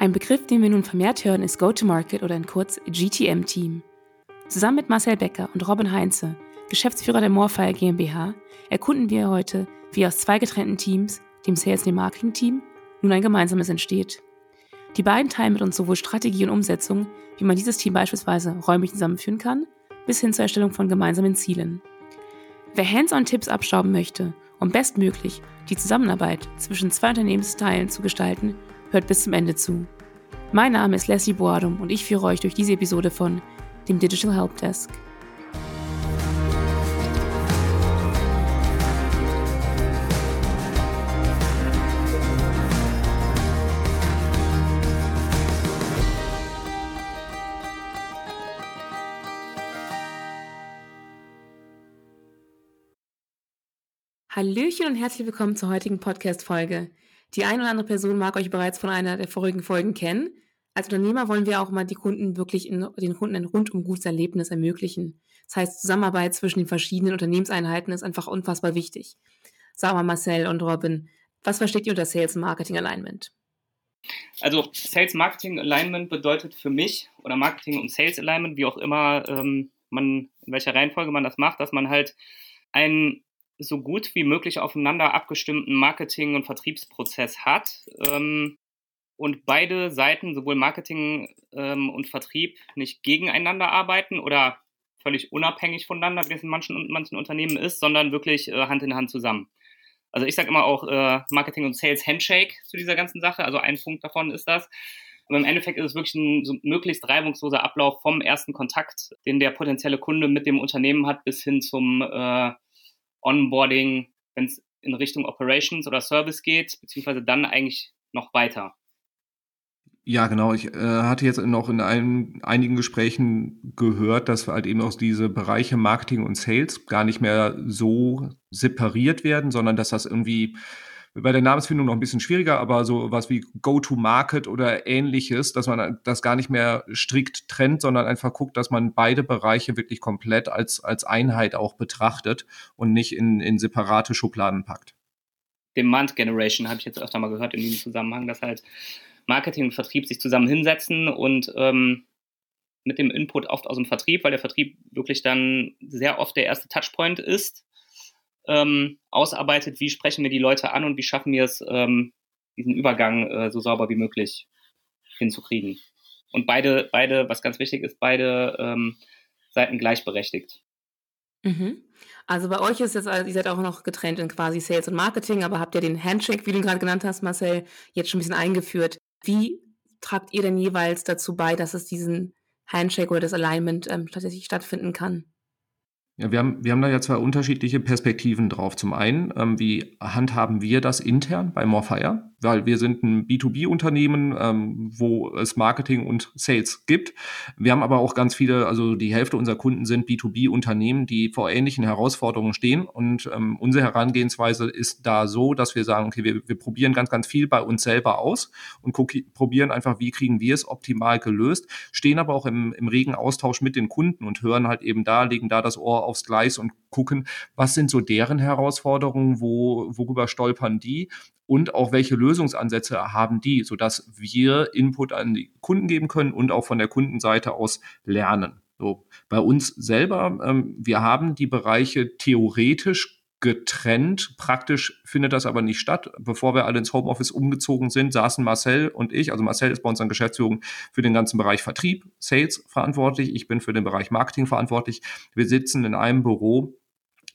Ein Begriff, den wir nun vermehrt hören, ist Go-to-Market oder in kurz GTM-Team. Zusammen mit Marcel Becker und Robin Heinze, Geschäftsführer der Morfire GmbH, erkunden wir heute, wie aus zwei getrennten Teams, dem Sales- und dem Marketing-Team, nun ein gemeinsames entsteht. Die beiden teilen mit uns sowohl Strategie und Umsetzung, wie man dieses Team beispielsweise räumlich zusammenführen kann, bis hin zur Erstellung von gemeinsamen Zielen. Wer Hands-on-Tipps abstauben möchte, um bestmöglich die Zusammenarbeit zwischen zwei Unternehmensteilen zu gestalten, Hört bis zum Ende zu. Mein Name ist Leslie Boadum und ich führe euch durch diese Episode von dem Digital Help Desk. Hallöchen und herzlich willkommen zur heutigen Podcast-Folge. Die eine oder andere Person mag euch bereits von einer der vorigen Folgen kennen. Als Unternehmer wollen wir auch mal die Kunden wirklich in, den Kunden ein rundum gutes Erlebnis ermöglichen. Das heißt, Zusammenarbeit zwischen den verschiedenen Unternehmenseinheiten ist einfach unfassbar wichtig. Sag mal, Marcel und Robin, was versteht ihr unter Sales Marketing Alignment? Also Sales Marketing Alignment bedeutet für mich oder Marketing und Sales Alignment, wie auch immer ähm, man in welcher Reihenfolge man das macht, dass man halt ein so gut wie möglich aufeinander abgestimmten Marketing- und Vertriebsprozess hat ähm, und beide Seiten, sowohl Marketing ähm, und Vertrieb, nicht gegeneinander arbeiten oder völlig unabhängig voneinander, wie es in manchen, manchen Unternehmen ist, sondern wirklich äh, Hand in Hand zusammen. Also ich sage immer auch äh, Marketing und Sales Handshake zu dieser ganzen Sache. Also ein Punkt davon ist das. Aber im Endeffekt ist es wirklich ein so möglichst reibungsloser Ablauf vom ersten Kontakt, den der potenzielle Kunde mit dem Unternehmen hat, bis hin zum äh, Onboarding, wenn es in Richtung Operations oder Service geht, beziehungsweise dann eigentlich noch weiter. Ja, genau. Ich äh, hatte jetzt noch in ein, einigen Gesprächen gehört, dass halt eben auch diese Bereiche Marketing und Sales gar nicht mehr so separiert werden, sondern dass das irgendwie bei der Namensfindung noch ein bisschen schwieriger, aber so was wie Go-to-Market oder ähnliches, dass man das gar nicht mehr strikt trennt, sondern einfach guckt, dass man beide Bereiche wirklich komplett als, als Einheit auch betrachtet und nicht in, in separate Schubladen packt. Demand Generation habe ich jetzt öfter mal gehört in diesem Zusammenhang, dass halt Marketing und Vertrieb sich zusammen hinsetzen und ähm, mit dem Input oft aus dem Vertrieb, weil der Vertrieb wirklich dann sehr oft der erste Touchpoint ist, ähm, ausarbeitet, wie sprechen wir die Leute an und wie schaffen wir es, ähm, diesen Übergang äh, so sauber wie möglich hinzukriegen. Und beide, beide, was ganz wichtig ist, beide ähm, Seiten gleichberechtigt. Mhm. Also bei euch ist jetzt, also ihr seid auch noch getrennt in quasi Sales und Marketing, aber habt ihr den Handshake, wie du gerade genannt hast, Marcel, jetzt schon ein bisschen eingeführt. Wie tragt ihr denn jeweils dazu bei, dass es diesen Handshake oder das Alignment ähm, tatsächlich stattfinden kann? Ja, wir haben, wir haben da ja zwei unterschiedliche Perspektiven drauf. Zum einen, ähm, wie handhaben wir das intern bei Morfire? Weil wir sind ein B2B-Unternehmen, ähm, wo es Marketing und Sales gibt. Wir haben aber auch ganz viele, also die Hälfte unserer Kunden sind B2B-Unternehmen, die vor ähnlichen Herausforderungen stehen. Und ähm, unsere Herangehensweise ist da so, dass wir sagen, okay, wir, wir probieren ganz, ganz viel bei uns selber aus und probieren einfach, wie kriegen wir es optimal gelöst, stehen aber auch im, im regen Austausch mit den Kunden und hören halt eben da, legen da das Ohr aufs Gleis und gucken, was sind so deren Herausforderungen, wo, worüber stolpern die und auch welche Lösungsansätze haben die, sodass wir Input an die Kunden geben können und auch von der Kundenseite aus lernen. So, bei uns selber, ähm, wir haben die Bereiche theoretisch getrennt. Praktisch findet das aber nicht statt. Bevor wir alle ins Homeoffice umgezogen sind, saßen Marcel und ich, also Marcel ist bei uns an Geschäftsführung für den ganzen Bereich Vertrieb, Sales verantwortlich. Ich bin für den Bereich Marketing verantwortlich. Wir sitzen in einem Büro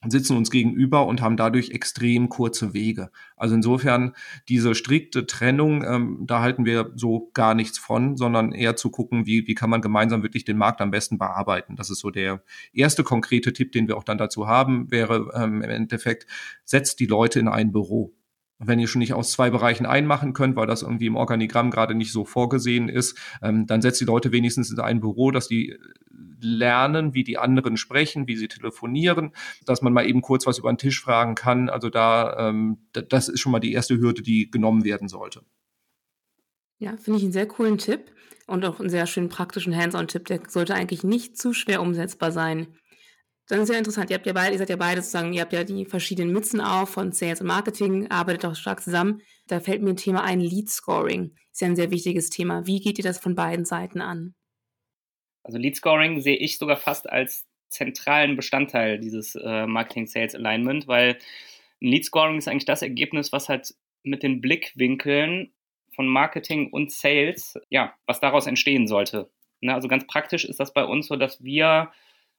sitzen uns gegenüber und haben dadurch extrem kurze Wege. Also insofern diese strikte Trennung, ähm, da halten wir so gar nichts von, sondern eher zu gucken, wie, wie kann man gemeinsam wirklich den Markt am besten bearbeiten. Das ist so der erste konkrete Tipp, den wir auch dann dazu haben, wäre ähm, im Endeffekt, setzt die Leute in ein Büro. Wenn ihr schon nicht aus zwei Bereichen einmachen könnt, weil das irgendwie im Organigramm gerade nicht so vorgesehen ist, ähm, dann setzt die Leute wenigstens in ein Büro, dass die lernen, wie die anderen sprechen, wie sie telefonieren, dass man mal eben kurz was über den Tisch fragen kann. Also da, ähm, das ist schon mal die erste Hürde, die genommen werden sollte. Ja, finde ich einen sehr coolen Tipp und auch einen sehr schönen praktischen Hands-on-Tipp. Der sollte eigentlich nicht zu schwer umsetzbar sein. Dann ist ja interessant, ihr habt ja beide, ihr seid ja beide sozusagen, ihr habt ja die verschiedenen Mützen auf von Sales und Marketing, arbeitet auch stark zusammen. Da fällt mir ein Thema ein, Lead Scoring. Ist ja ein sehr wichtiges Thema. Wie geht ihr das von beiden Seiten an? Also Lead Scoring sehe ich sogar fast als zentralen Bestandteil dieses äh, Marketing Sales Alignment, weil ein Lead Scoring ist eigentlich das Ergebnis, was halt mit den Blickwinkeln von Marketing und Sales, ja, was daraus entstehen sollte. Ne, also ganz praktisch ist das bei uns so, dass wir,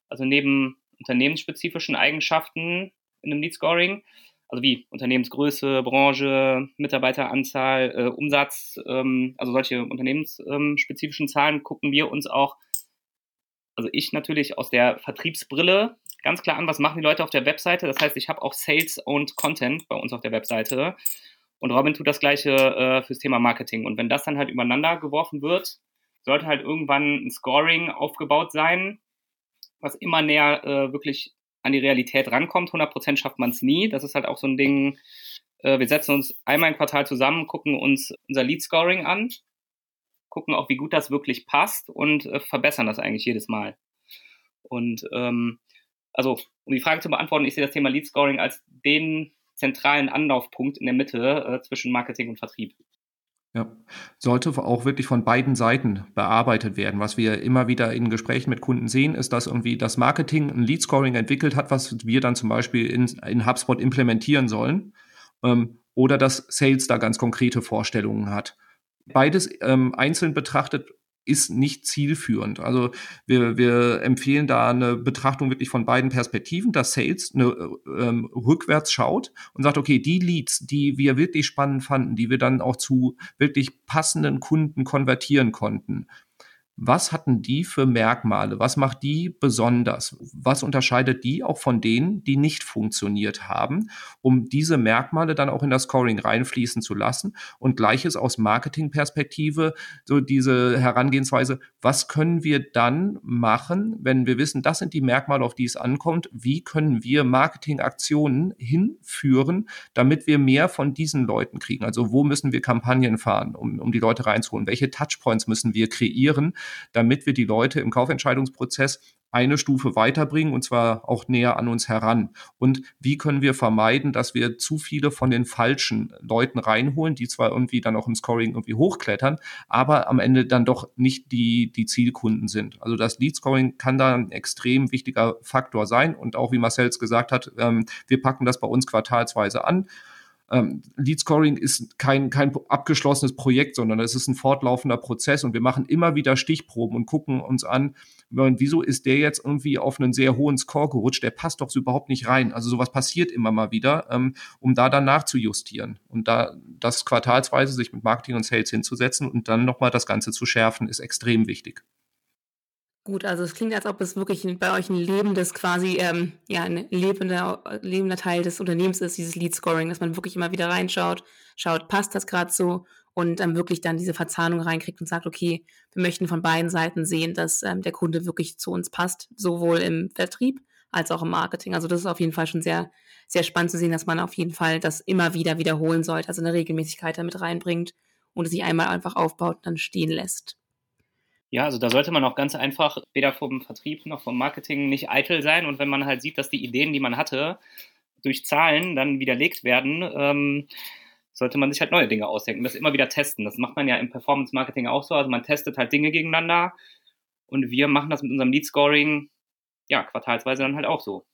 also neben unternehmensspezifischen Eigenschaften in einem Lead Scoring, also wie Unternehmensgröße, Branche, Mitarbeiteranzahl, äh, Umsatz, ähm, also solche unternehmensspezifischen Zahlen gucken wir uns auch, also ich natürlich aus der Vertriebsbrille ganz klar an, was machen die Leute auf der Webseite. Das heißt, ich habe auch Sales-owned Content bei uns auf der Webseite. Und Robin tut das gleiche äh, fürs Thema Marketing. Und wenn das dann halt übereinander geworfen wird, sollte halt irgendwann ein Scoring aufgebaut sein, was immer näher äh, wirklich an die Realität rankommt. 100% schafft man es nie. Das ist halt auch so ein Ding, äh, wir setzen uns einmal im Quartal zusammen, gucken uns unser Lead-Scoring an, gucken auch, wie gut das wirklich passt und äh, verbessern das eigentlich jedes Mal. Und ähm, also, um die Frage zu beantworten, ich sehe das Thema Lead-Scoring als den zentralen Anlaufpunkt in der Mitte äh, zwischen Marketing und Vertrieb. Ja, sollte auch wirklich von beiden Seiten bearbeitet werden. Was wir immer wieder in Gesprächen mit Kunden sehen, ist, dass irgendwie das Marketing ein Lead Scoring entwickelt hat, was wir dann zum Beispiel in, in HubSpot implementieren sollen. Ähm, oder dass Sales da ganz konkrete Vorstellungen hat. Beides ähm, einzeln betrachtet ist nicht zielführend. Also wir, wir empfehlen da eine Betrachtung wirklich von beiden Perspektiven, dass Sales eine, ähm, rückwärts schaut und sagt, okay, die Leads, die wir wirklich spannend fanden, die wir dann auch zu wirklich passenden Kunden konvertieren konnten, was hatten die für Merkmale? Was macht die besonders? Was unterscheidet die auch von denen, die nicht funktioniert haben, um diese Merkmale dann auch in das Scoring reinfließen zu lassen? Und gleiches aus Marketingperspektive, so diese Herangehensweise, was können wir dann machen, wenn wir wissen, das sind die Merkmale, auf die es ankommt? Wie können wir Marketingaktionen hinführen, damit wir mehr von diesen Leuten kriegen? Also wo müssen wir Kampagnen fahren, um, um die Leute reinzuholen? Welche Touchpoints müssen wir kreieren? Damit wir die Leute im Kaufentscheidungsprozess eine Stufe weiterbringen und zwar auch näher an uns heran. Und wie können wir vermeiden, dass wir zu viele von den falschen Leuten reinholen, die zwar irgendwie dann auch im Scoring irgendwie hochklettern, aber am Ende dann doch nicht die, die Zielkunden sind. Also das Lead Scoring kann da ein extrem wichtiger Faktor sein. Und auch wie Marcel es gesagt hat, ähm, wir packen das bei uns quartalsweise an. Ähm, Lead Scoring ist kein, kein abgeschlossenes Projekt, sondern es ist ein fortlaufender Prozess und wir machen immer wieder Stichproben und gucken uns an, wieso ist der jetzt irgendwie auf einen sehr hohen Score gerutscht, der passt doch so überhaupt nicht rein. Also sowas passiert immer mal wieder, ähm, um da dann nachzujustieren und da das quartalsweise sich mit Marketing und Sales hinzusetzen und dann nochmal das Ganze zu schärfen, ist extrem wichtig. Gut, also es klingt, als ob es wirklich bei euch ein lebendes, quasi, ähm, ja, ein lebender, lebender Teil des Unternehmens ist, dieses Lead Scoring, dass man wirklich immer wieder reinschaut, schaut, passt das gerade so und dann wirklich dann diese Verzahnung reinkriegt und sagt, okay, wir möchten von beiden Seiten sehen, dass ähm, der Kunde wirklich zu uns passt, sowohl im Vertrieb als auch im Marketing. Also das ist auf jeden Fall schon sehr, sehr spannend zu sehen, dass man auf jeden Fall das immer wieder wiederholen sollte, also eine Regelmäßigkeit damit reinbringt und es sich einmal einfach aufbaut und dann stehen lässt. Ja, also da sollte man auch ganz einfach weder vom Vertrieb noch vom Marketing nicht eitel sein. Und wenn man halt sieht, dass die Ideen, die man hatte, durch Zahlen dann widerlegt werden, ähm, sollte man sich halt neue Dinge ausdenken, das immer wieder testen. Das macht man ja im Performance Marketing auch so. Also man testet halt Dinge gegeneinander und wir machen das mit unserem Lead Scoring ja quartalsweise dann halt auch so.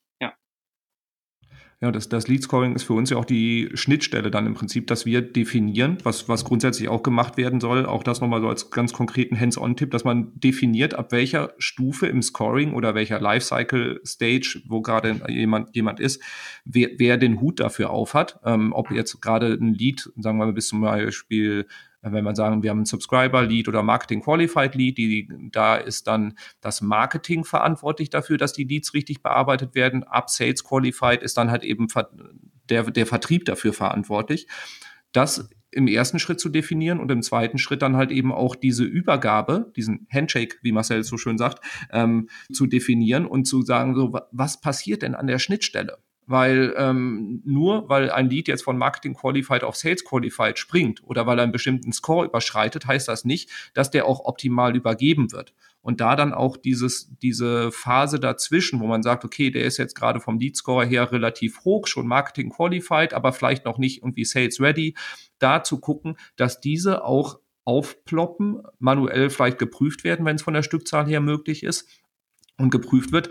Ja, das, das Lead Scoring ist für uns ja auch die Schnittstelle dann im Prinzip, dass wir definieren, was, was grundsätzlich auch gemacht werden soll. Auch das nochmal so als ganz konkreten Hands-on-Tipp, dass man definiert, ab welcher Stufe im Scoring oder welcher Lifecycle-Stage, wo gerade jemand, jemand ist, wer, wer den Hut dafür aufhat. Ähm, ob jetzt gerade ein Lead, sagen wir mal bis zum Beispiel wenn man sagen, wir haben ein Subscriber-Lead oder Marketing-Qualified-Lead, die, da ist dann das Marketing verantwortlich dafür, dass die Leads richtig bearbeitet werden. Ab Sales Qualified ist dann halt eben der, der Vertrieb dafür verantwortlich. Das im ersten Schritt zu definieren und im zweiten Schritt dann halt eben auch diese Übergabe, diesen Handshake, wie Marcel so schön sagt, ähm, zu definieren und zu sagen, so, was passiert denn an der Schnittstelle? Weil ähm, nur weil ein Lead jetzt von Marketing Qualified auf Sales Qualified springt oder weil er einen bestimmten Score überschreitet, heißt das nicht, dass der auch optimal übergeben wird. Und da dann auch dieses, diese Phase dazwischen, wo man sagt, okay, der ist jetzt gerade vom Lead Score her relativ hoch, schon Marketing Qualified, aber vielleicht noch nicht irgendwie Sales Ready, da zu gucken, dass diese auch aufploppen, manuell vielleicht geprüft werden, wenn es von der Stückzahl her möglich ist und geprüft wird,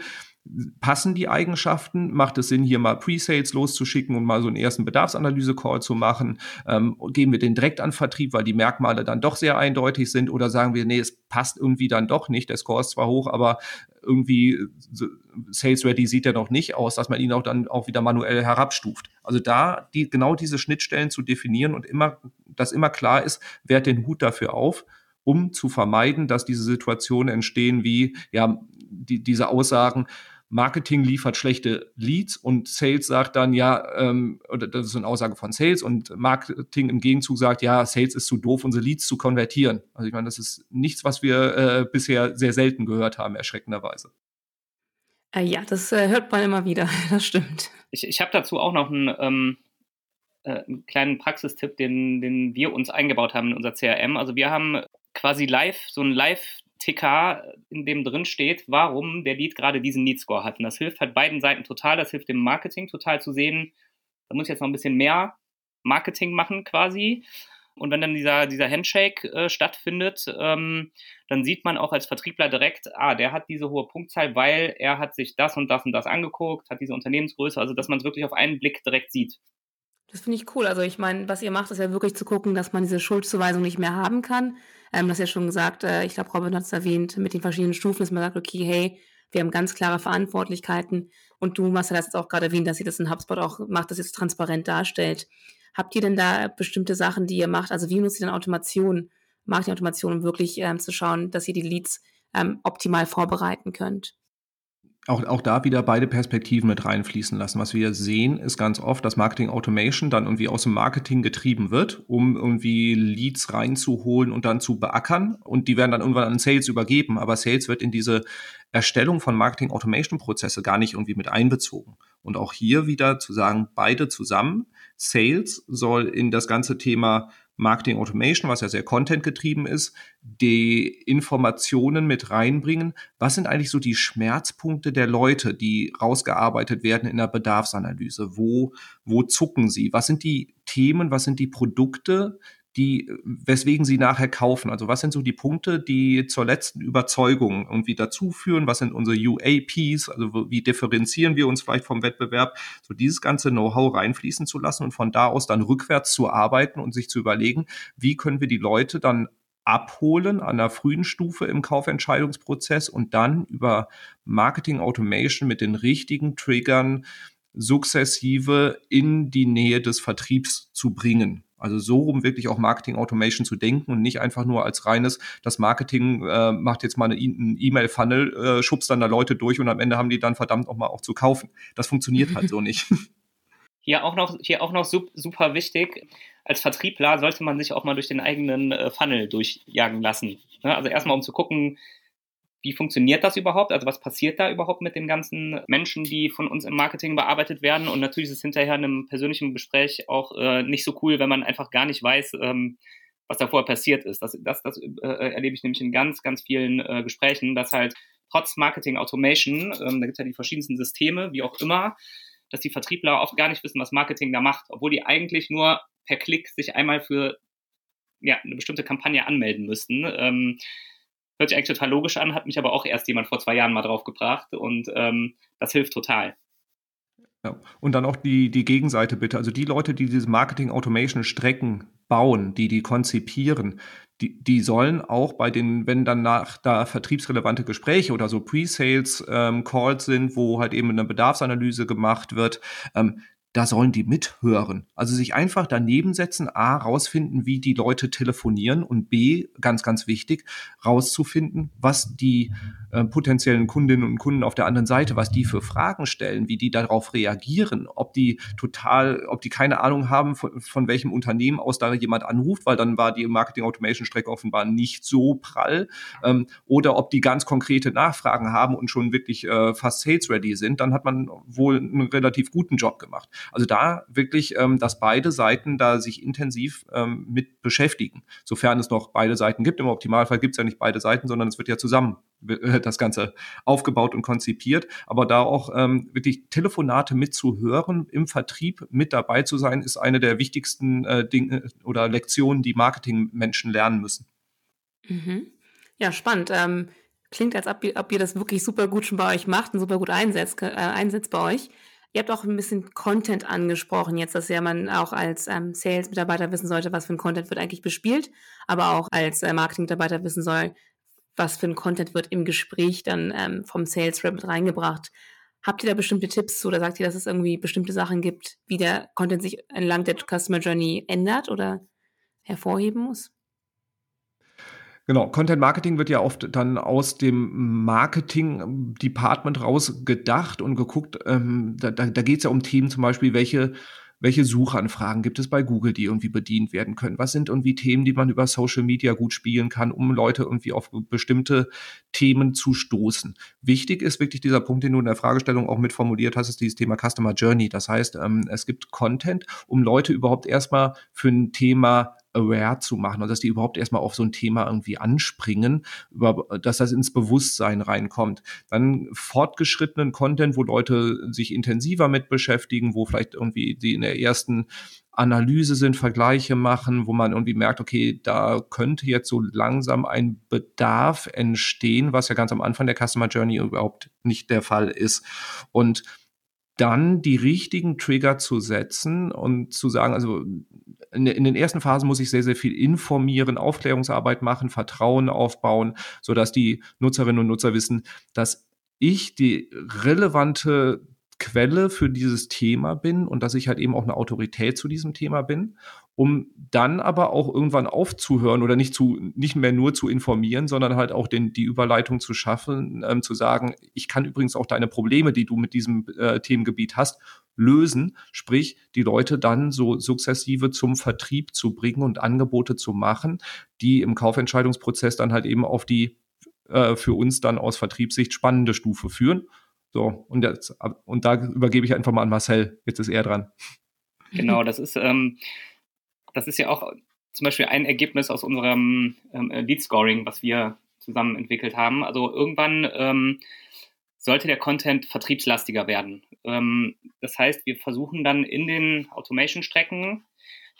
passen die Eigenschaften? Macht es Sinn, hier mal Pre-Sales loszuschicken und mal so einen ersten Bedarfsanalyse-Call zu machen? Ähm, gehen wir den direkt an Vertrieb, weil die Merkmale dann doch sehr eindeutig sind? Oder sagen wir, nee, es passt irgendwie dann doch nicht, der Score ist zwar hoch, aber irgendwie Sales Ready sieht ja noch nicht aus, dass man ihn auch dann auch wieder manuell herabstuft. Also da die, genau diese Schnittstellen zu definieren und immer, dass immer klar ist, wer den Hut dafür auf um zu vermeiden, dass diese Situationen entstehen wie ja die, diese Aussagen, Marketing liefert schlechte Leads und Sales sagt dann ja, ähm, oder das ist eine Aussage von Sales und Marketing im Gegenzug sagt, ja, Sales ist zu doof, unsere Leads zu konvertieren. Also ich meine, das ist nichts, was wir äh, bisher sehr selten gehört haben, erschreckenderweise. Äh, ja, das äh, hört man immer wieder, das stimmt. Ich, ich habe dazu auch noch einen, ähm, äh, einen kleinen Praxistipp, den, den wir uns eingebaut haben in unser CRM. Also wir haben quasi live, so ein Live- Ticker, in dem drin steht, warum der Lead gerade diesen Lead Score hat. Und das hilft halt beiden Seiten total. Das hilft dem Marketing total zu sehen, da muss ich jetzt noch ein bisschen mehr Marketing machen quasi. Und wenn dann dieser, dieser Handshake äh, stattfindet, ähm, dann sieht man auch als Vertriebler direkt, ah, der hat diese hohe Punktzahl, weil er hat sich das und das und das angeguckt, hat diese Unternehmensgröße, also dass man es wirklich auf einen Blick direkt sieht. Das finde ich cool. Also ich meine, was ihr macht, ist ja wirklich zu gucken, dass man diese Schuldzuweisung nicht mehr haben kann. Ähm, das ja schon gesagt, äh, ich glaube, Robin hat es erwähnt, mit den verschiedenen Stufen, dass man sagt, okay, hey, wir haben ganz klare Verantwortlichkeiten und du, Marcel, hast jetzt auch gerade erwähnt, dass ihr das in HubSpot auch macht, das jetzt transparent darstellt. Habt ihr denn da bestimmte Sachen, die ihr macht? Also wie nutzt ihr denn Automation, Marketing-Automation, um wirklich ähm, zu schauen, dass ihr die Leads ähm, optimal vorbereiten könnt? Auch, auch da wieder beide Perspektiven mit reinfließen lassen. Was wir sehen, ist ganz oft, dass Marketing Automation dann irgendwie aus dem Marketing getrieben wird, um irgendwie Leads reinzuholen und dann zu beackern. Und die werden dann irgendwann an Sales übergeben. Aber Sales wird in diese Erstellung von Marketing Automation Prozesse gar nicht irgendwie mit einbezogen. Und auch hier wieder zu sagen, beide zusammen. Sales soll in das ganze Thema Marketing Automation, was ja sehr Content getrieben ist, die Informationen mit reinbringen. Was sind eigentlich so die Schmerzpunkte der Leute, die rausgearbeitet werden in der Bedarfsanalyse? Wo, wo zucken sie? Was sind die Themen? Was sind die Produkte, die, weswegen sie nachher kaufen. Also was sind so die Punkte, die zur letzten Überzeugung irgendwie dazu führen? Was sind unsere UAPs? Also wie differenzieren wir uns vielleicht vom Wettbewerb? So dieses ganze Know-how reinfließen zu lassen und von da aus dann rückwärts zu arbeiten und sich zu überlegen, wie können wir die Leute dann abholen an der frühen Stufe im Kaufentscheidungsprozess und dann über Marketing Automation mit den richtigen Triggern sukzessive in die Nähe des Vertriebs zu bringen. Also so rum wirklich auch Marketing Automation zu denken und nicht einfach nur als reines, das Marketing äh, macht jetzt mal eine E-Mail-Funnel, äh, schubst dann da Leute durch und am Ende haben die dann verdammt nochmal auch zu kaufen. Das funktioniert halt so nicht. Hier auch noch, hier auch noch super wichtig. Als Vertriebler sollte man sich auch mal durch den eigenen äh, Funnel durchjagen lassen. Ne? Also erstmal um zu gucken, wie funktioniert das überhaupt? Also was passiert da überhaupt mit den ganzen Menschen, die von uns im Marketing bearbeitet werden? Und natürlich ist es hinterher in einem persönlichen Gespräch auch äh, nicht so cool, wenn man einfach gar nicht weiß, ähm, was da vorher passiert ist. Das, das, das äh, erlebe ich nämlich in ganz, ganz vielen äh, Gesprächen, dass halt trotz Marketing Automation, ähm, da gibt es ja die verschiedensten Systeme, wie auch immer, dass die Vertriebler oft gar nicht wissen, was Marketing da macht, obwohl die eigentlich nur per Klick sich einmal für ja, eine bestimmte Kampagne anmelden müssten. Ähm, hört sich eigentlich total logisch an, hat mich aber auch erst jemand vor zwei Jahren mal drauf gebracht und ähm, das hilft total. Ja. Und dann auch die, die Gegenseite bitte. Also die Leute, die diese Marketing-Automation-Strecken bauen, die die konzipieren, die, die sollen auch bei den, wenn dann nach da vertriebsrelevante Gespräche oder so Pre-Sales-Calls ähm, sind, wo halt eben eine Bedarfsanalyse gemacht wird, ähm, da sollen die mithören. Also sich einfach daneben setzen, A, rausfinden, wie die Leute telefonieren und B, ganz, ganz wichtig, rauszufinden, was die äh, potenziellen Kundinnen und Kunden auf der anderen Seite, was die für Fragen stellen, wie die darauf reagieren, ob die total, ob die keine Ahnung haben, von, von welchem Unternehmen aus da jemand anruft, weil dann war die Marketing Automation Strecke offenbar nicht so prall, ähm, oder ob die ganz konkrete Nachfragen haben und schon wirklich äh, fast sales ready sind, dann hat man wohl einen relativ guten Job gemacht. Also da wirklich, ähm, dass beide Seiten da sich intensiv ähm, mit beschäftigen, sofern es noch beide Seiten gibt. Im Optimalfall gibt es ja nicht beide Seiten, sondern es wird ja zusammen äh, das Ganze aufgebaut und konzipiert. Aber da auch ähm, wirklich Telefonate mitzuhören, im Vertrieb mit dabei zu sein, ist eine der wichtigsten äh, Dinge oder Lektionen, die Marketingmenschen lernen müssen. Mhm. Ja, spannend. Ähm, klingt, als ob ihr, ob ihr, das wirklich super gut schon bei euch macht und super gut einsetzt, äh, einsetzt bei euch. Ihr habt auch ein bisschen Content angesprochen, jetzt, dass ja man auch als ähm, Sales-Mitarbeiter wissen sollte, was für ein Content wird eigentlich bespielt, aber auch als äh, Marketing-Mitarbeiter wissen soll, was für ein Content wird im Gespräch dann ähm, vom Sales Rep mit reingebracht. Habt ihr da bestimmte Tipps oder sagt ihr, dass es irgendwie bestimmte Sachen gibt, wie der Content sich entlang der Customer Journey ändert oder hervorheben muss? Genau, Content Marketing wird ja oft dann aus dem Marketing-Department raus gedacht und geguckt. Ähm, da da, da geht es ja um Themen zum Beispiel, welche welche Suchanfragen gibt es bei Google, die irgendwie bedient werden können? Was sind irgendwie Themen, die man über Social Media gut spielen kann, um Leute irgendwie auf bestimmte Themen zu stoßen? Wichtig ist wirklich dieser Punkt, den du in der Fragestellung auch mit formuliert hast, ist dieses Thema Customer Journey. Das heißt, ähm, es gibt Content, um Leute überhaupt erstmal für ein Thema aware zu machen und dass die überhaupt erstmal auf so ein Thema irgendwie anspringen, dass das ins Bewusstsein reinkommt. Dann fortgeschrittenen Content, wo Leute sich intensiver mit beschäftigen, wo vielleicht irgendwie die in der ersten Analyse sind, Vergleiche machen, wo man irgendwie merkt, okay, da könnte jetzt so langsam ein Bedarf entstehen, was ja ganz am Anfang der Customer Journey überhaupt nicht der Fall ist. Und dann die richtigen Trigger zu setzen und zu sagen, also in, in, den ersten Phasen muss ich sehr, sehr viel informieren, Aufklärungsarbeit machen, Vertrauen aufbauen, sodass die Nutzerinnen und Nutzer wissen, dass ich die relevante Quelle für dieses Thema bin und dass ich halt eben auch eine Autorität zu diesem Thema bin, um dann aber auch irgendwann aufzuhören oder nicht zu nicht mehr nur zu informieren, sondern halt auch den, die Überleitung zu schaffen, ähm, zu sagen, ich kann übrigens auch deine Probleme, die du mit diesem äh, Themengebiet hast, lösen, sprich die Leute dann so sukzessive zum Vertrieb zu bringen und Angebote zu machen, die im Kaufentscheidungsprozess dann halt eben auf die äh, für uns dann aus Vertriebssicht spannende Stufe führen. So, und, jetzt, und da übergebe ich einfach mal an Marcel. Jetzt ist er dran. Genau, das ist, ähm, das ist ja auch zum Beispiel ein Ergebnis aus unserem ähm, Lead Scoring, was wir zusammen entwickelt haben. Also irgendwann ähm, sollte der Content vertriebslastiger werden. Ähm, das heißt, wir versuchen dann in den Automation-Strecken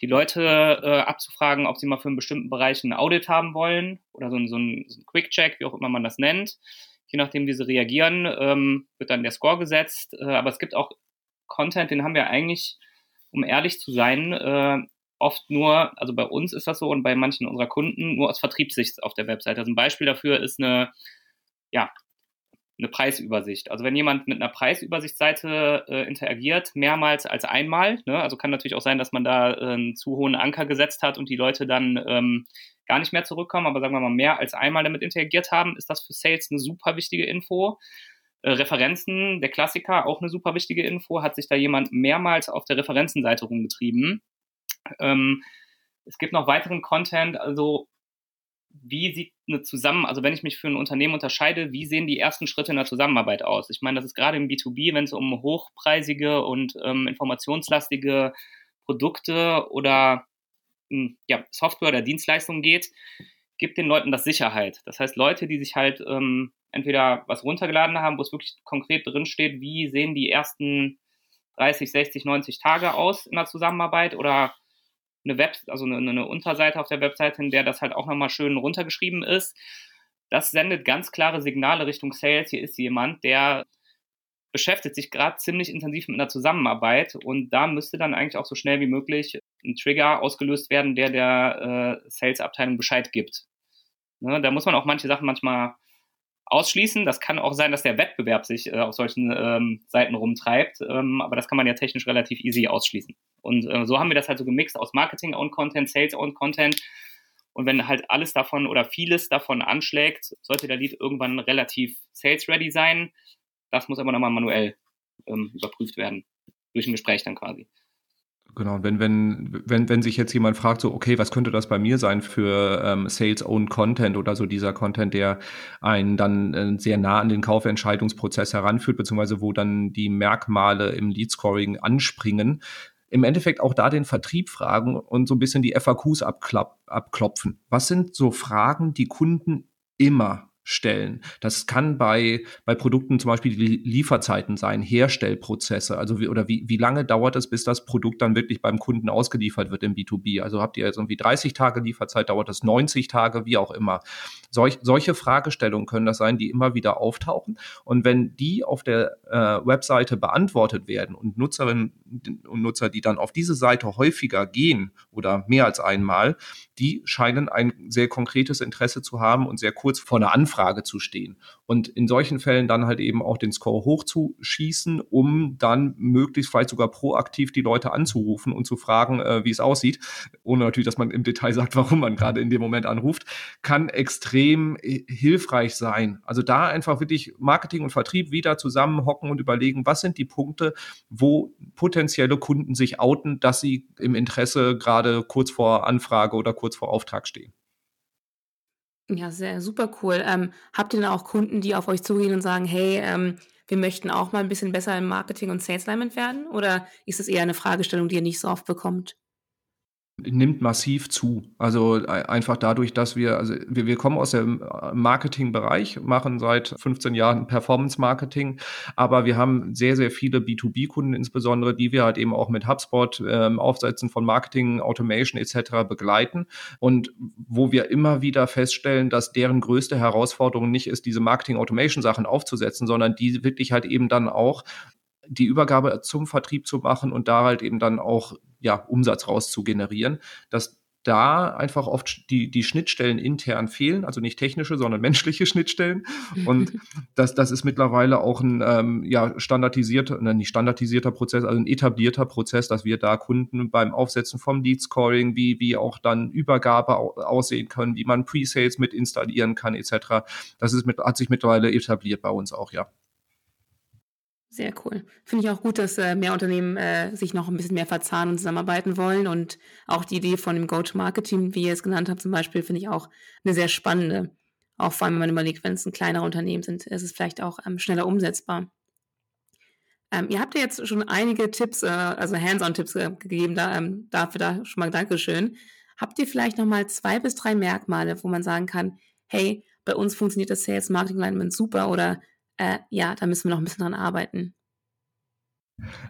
die Leute äh, abzufragen, ob sie mal für einen bestimmten Bereich ein Audit haben wollen oder so ein, so ein, so ein Quick-Check, wie auch immer man das nennt. Je nachdem, wie sie reagieren, ähm, wird dann der Score gesetzt. Äh, aber es gibt auch Content, den haben wir eigentlich, um ehrlich zu sein, äh, oft nur, also bei uns ist das so und bei manchen unserer Kunden nur aus Vertriebssicht auf der Webseite. Also ein Beispiel dafür ist eine, ja, eine Preisübersicht. Also wenn jemand mit einer Preisübersichtsseite äh, interagiert, mehrmals als einmal, ne, also kann natürlich auch sein, dass man da äh, einen zu hohen Anker gesetzt hat und die Leute dann ähm, gar nicht mehr zurückkommen, aber sagen wir mal mehr als einmal damit interagiert haben, ist das für Sales eine super wichtige Info. Äh, Referenzen, der Klassiker, auch eine super wichtige Info. Hat sich da jemand mehrmals auf der Referenzenseite rumgetrieben? Ähm, es gibt noch weiteren Content, also wie sieht eine Zusammen, also wenn ich mich für ein Unternehmen unterscheide, wie sehen die ersten Schritte in der Zusammenarbeit aus? Ich meine, das ist gerade im B2B, wenn es um hochpreisige und ähm, informationslastige Produkte oder hm, ja, Software oder Dienstleistungen geht, gibt den Leuten das Sicherheit. Das heißt, Leute, die sich halt ähm, entweder was runtergeladen haben, wo es wirklich konkret drin steht, wie sehen die ersten 30, 60, 90 Tage aus in der Zusammenarbeit oder eine Web, also eine, eine Unterseite auf der Webseite, in der das halt auch nochmal schön runtergeschrieben ist. Das sendet ganz klare Signale Richtung Sales. Hier ist jemand, der beschäftigt sich gerade ziemlich intensiv mit einer Zusammenarbeit und da müsste dann eigentlich auch so schnell wie möglich ein Trigger ausgelöst werden, der der äh, Sales-Abteilung Bescheid gibt. Ne, da muss man auch manche Sachen manchmal ausschließen. Das kann auch sein, dass der Wettbewerb sich äh, auf solchen ähm, Seiten rumtreibt, ähm, aber das kann man ja technisch relativ easy ausschließen. Und äh, so haben wir das halt so gemixt aus Marketing-Owned Content, Sales-Owned Content. Und wenn halt alles davon oder vieles davon anschlägt, sollte der Lead irgendwann relativ sales-ready sein. Das muss aber nochmal manuell ähm, überprüft werden. Durch ein Gespräch dann quasi. Genau, wenn, wenn, wenn, wenn sich jetzt jemand fragt, so, okay, was könnte das bei mir sein für ähm, Sales-Owned Content oder so dieser Content, der einen dann äh, sehr nah an den Kaufentscheidungsprozess heranführt, beziehungsweise wo dann die Merkmale im Lead-Scoring anspringen, im Endeffekt auch da den Vertrieb fragen und so ein bisschen die FAQs abklopfen. Was sind so Fragen, die Kunden immer stellen. Das kann bei, bei Produkten zum Beispiel die Lieferzeiten sein, Herstellprozesse, also wie, oder wie, wie lange dauert es, bis das Produkt dann wirklich beim Kunden ausgeliefert wird im B2B? Also habt ihr jetzt irgendwie 30 Tage Lieferzeit, dauert es 90 Tage, wie auch immer. Solch, solche Fragestellungen können das sein, die immer wieder auftauchen. Und wenn die auf der äh, Webseite beantwortet werden und Nutzerinnen und Nutzer, die dann auf diese Seite häufiger gehen oder mehr als einmal, die scheinen ein sehr konkretes Interesse zu haben und sehr kurz vor einer Anfrage zu stehen. Und in solchen Fällen dann halt eben auch den Score hochzuschießen, um dann möglichst vielleicht sogar proaktiv die Leute anzurufen und zu fragen, äh, wie es aussieht, ohne natürlich, dass man im Detail sagt, warum man gerade in dem Moment anruft, kann extrem äh, hilfreich sein. Also da einfach wirklich Marketing und Vertrieb wieder zusammenhocken und überlegen, was sind die Punkte, wo potenzielle Kunden sich outen, dass sie im Interesse gerade kurz vor Anfrage oder kurz vor Auftrag stehen. Ja, sehr super cool. Ähm, habt ihr dann auch Kunden, die auf euch zugehen und sagen, hey, ähm, wir möchten auch mal ein bisschen besser im Marketing und Sales Alignment werden? Oder ist es eher eine Fragestellung, die ihr nicht so oft bekommt? Nimmt massiv zu. Also äh, einfach dadurch, dass wir, also wir, wir kommen aus dem äh, Marketingbereich, machen seit 15 Jahren Performance-Marketing, aber wir haben sehr, sehr viele B2B-Kunden insbesondere, die wir halt eben auch mit HubSpot, ähm, Aufsetzen von Marketing, Automation etc. begleiten und wo wir immer wieder feststellen, dass deren größte Herausforderung nicht ist, diese Marketing-Automation-Sachen aufzusetzen, sondern die wirklich halt eben dann auch die Übergabe zum Vertrieb zu machen und da halt eben dann auch ja, Umsatz raus zu generieren, dass da einfach oft die, die Schnittstellen intern fehlen, also nicht technische, sondern menschliche Schnittstellen. Und das, das ist mittlerweile auch ein ähm, ja, standardisierter, ne, nicht standardisierter Prozess, also ein etablierter Prozess, dass wir da Kunden beim Aufsetzen vom Lead Scoring, wie, wie auch dann Übergabe aussehen können, wie man Pre-Sales mit installieren kann, etc. Das ist mit, hat sich mittlerweile etabliert bei uns auch, ja. Sehr cool. Finde ich auch gut, dass äh, mehr Unternehmen äh, sich noch ein bisschen mehr verzahnen und zusammenarbeiten wollen. Und auch die Idee von dem Go-to-Marketing, wie ihr es genannt habt, zum Beispiel, finde ich auch eine sehr spannende. Auch vor allem, wenn man überlegt, wenn es ein kleinere Unternehmen sind, ist es vielleicht auch ähm, schneller umsetzbar. Ähm, ihr habt ja jetzt schon einige Tipps, äh, also Hands-on-Tipps äh, gegeben, da, ähm, dafür da schon mal Dankeschön. Habt ihr vielleicht noch mal zwei bis drei Merkmale, wo man sagen kann, hey, bei uns funktioniert das Sales Marketing Alignment super oder äh, ja, da müssen wir noch ein bisschen dran arbeiten.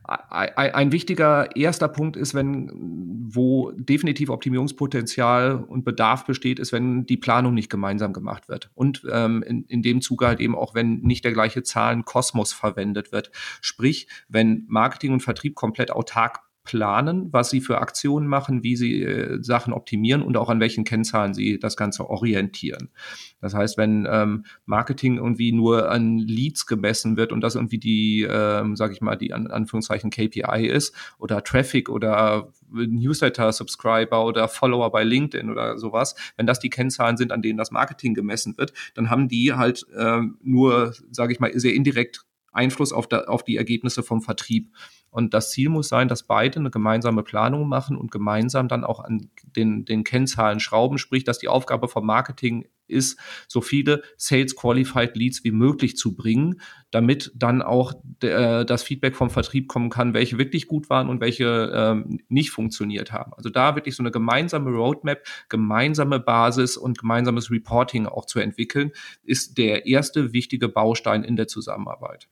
Ein wichtiger erster Punkt ist, wenn, wo definitiv Optimierungspotenzial und Bedarf besteht, ist, wenn die Planung nicht gemeinsam gemacht wird. Und ähm, in, in dem Zuge halt eben auch, wenn nicht der gleiche Zahlenkosmos verwendet wird. Sprich, wenn Marketing und Vertrieb komplett autark planen, was sie für Aktionen machen, wie sie äh, Sachen optimieren und auch an welchen Kennzahlen sie das Ganze orientieren. Das heißt, wenn ähm, Marketing irgendwie nur an Leads gemessen wird und das irgendwie die, ähm, sage ich mal, die an Anführungszeichen KPI ist oder Traffic oder Newsletter-Subscriber oder Follower bei LinkedIn oder sowas, wenn das die Kennzahlen sind, an denen das Marketing gemessen wird, dann haben die halt ähm, nur, sage ich mal, sehr indirekt Einfluss auf, da, auf die Ergebnisse vom Vertrieb. Und das Ziel muss sein, dass beide eine gemeinsame Planung machen und gemeinsam dann auch an den, den Kennzahlen schrauben, sprich, dass die Aufgabe vom Marketing ist, so viele Sales Qualified Leads wie möglich zu bringen, damit dann auch äh, das Feedback vom Vertrieb kommen kann, welche wirklich gut waren und welche ähm, nicht funktioniert haben. Also da wirklich so eine gemeinsame Roadmap, gemeinsame Basis und gemeinsames Reporting auch zu entwickeln, ist der erste wichtige Baustein in der Zusammenarbeit.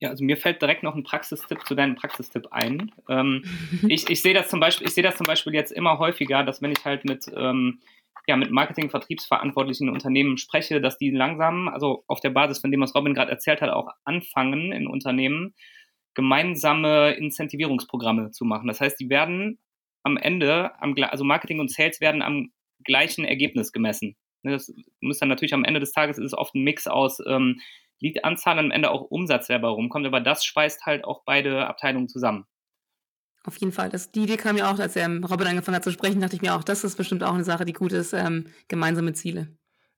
Ja, also mir fällt direkt noch ein Praxistipp zu deinem Praxistipp ein. Ähm, ich ich sehe das zum Beispiel, ich sehe das zum Beispiel jetzt immer häufiger, dass wenn ich halt mit ähm, ja, mit Marketing, Vertriebsverantwortlichen Unternehmen spreche, dass die langsam, also auf der Basis von dem, was Robin gerade erzählt hat, auch anfangen in Unternehmen, gemeinsame Incentivierungsprogramme zu machen. Das heißt, die werden am Ende, am, also Marketing und Sales werden am gleichen Ergebnis gemessen. Ne, das muss dann natürlich am Ende des Tages ist es oft ein Mix aus ähm, Lead-Anzahl und am Ende auch Umsatz, der dabei rumkommt, aber das speist halt auch beide Abteilungen zusammen. Auf jeden Fall. Das, die Idee kam mir auch, als ähm, Robin angefangen hat zu sprechen, dachte ich mir auch, das ist bestimmt auch eine Sache, die gut ist, ähm, gemeinsame Ziele.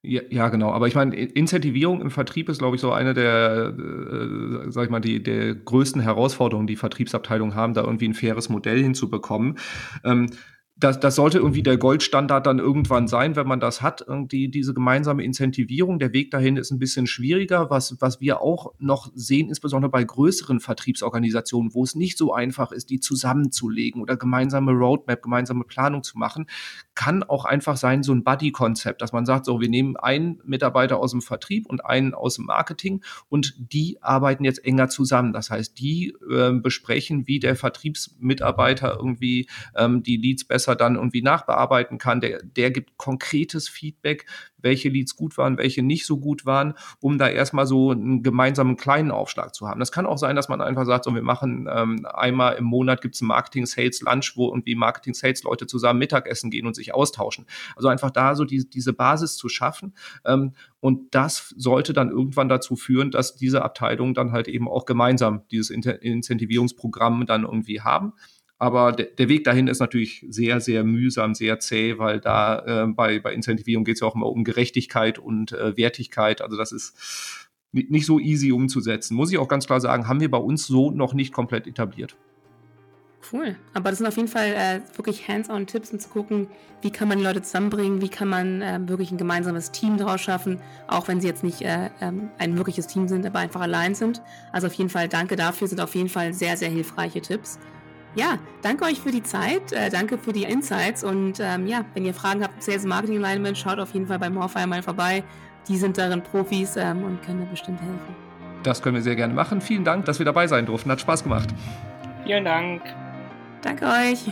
Ja, ja, genau. Aber ich meine, Incentivierung im Vertrieb ist, glaube ich, so eine der, äh, sag ich mal, die der größten Herausforderungen, die Vertriebsabteilungen haben, da irgendwie ein faires Modell hinzubekommen. Ähm, das, das sollte irgendwie der Goldstandard dann irgendwann sein, wenn man das hat. Irgendwie diese gemeinsame Incentivierung, der Weg dahin ist ein bisschen schwieriger. Was, was wir auch noch sehen, insbesondere bei größeren Vertriebsorganisationen, wo es nicht so einfach ist, die zusammenzulegen oder gemeinsame Roadmap, gemeinsame Planung zu machen, kann auch einfach sein, so ein Buddy-Konzept, dass man sagt, so, wir nehmen einen Mitarbeiter aus dem Vertrieb und einen aus dem Marketing und die arbeiten jetzt enger zusammen. Das heißt, die äh, besprechen, wie der Vertriebsmitarbeiter irgendwie ähm, die Leads besser dann irgendwie nachbearbeiten kann. Der, der gibt konkretes Feedback, welche Leads gut waren, welche nicht so gut waren, um da erstmal so einen gemeinsamen kleinen Aufschlag zu haben. Das kann auch sein, dass man einfach sagt, so wir machen ähm, einmal im Monat gibt es Marketing-Sales-Lunch, wo irgendwie Marketing-Sales-Leute zusammen Mittagessen gehen und sich austauschen. Also einfach da so die, diese Basis zu schaffen. Ähm, und das sollte dann irgendwann dazu führen, dass diese Abteilungen dann halt eben auch gemeinsam dieses Incentivierungsprogramm dann irgendwie haben. Aber de der Weg dahin ist natürlich sehr, sehr mühsam, sehr zäh, weil da äh, bei, bei Incentivierung geht es ja auch immer um Gerechtigkeit und äh, Wertigkeit. Also das ist nicht so easy umzusetzen. Muss ich auch ganz klar sagen, haben wir bei uns so noch nicht komplett etabliert. Cool. Aber das sind auf jeden Fall äh, wirklich hands-on-Tipps, um zu gucken, wie kann man die Leute zusammenbringen, wie kann man äh, wirklich ein gemeinsames Team daraus schaffen, auch wenn sie jetzt nicht äh, ähm, ein wirkliches Team sind, aber einfach allein sind. Also auf jeden Fall danke dafür, sind auf jeden Fall sehr, sehr hilfreiche Tipps. Ja, danke euch für die Zeit, äh, danke für die Insights und ähm, ja, wenn ihr Fragen habt, Sales Marketing Alignment, schaut auf jeden Fall bei Morfire mal vorbei. Die sind darin Profis ähm, und können da bestimmt helfen. Das können wir sehr gerne machen. Vielen Dank, dass wir dabei sein durften. Hat Spaß gemacht. Vielen Dank. Danke euch.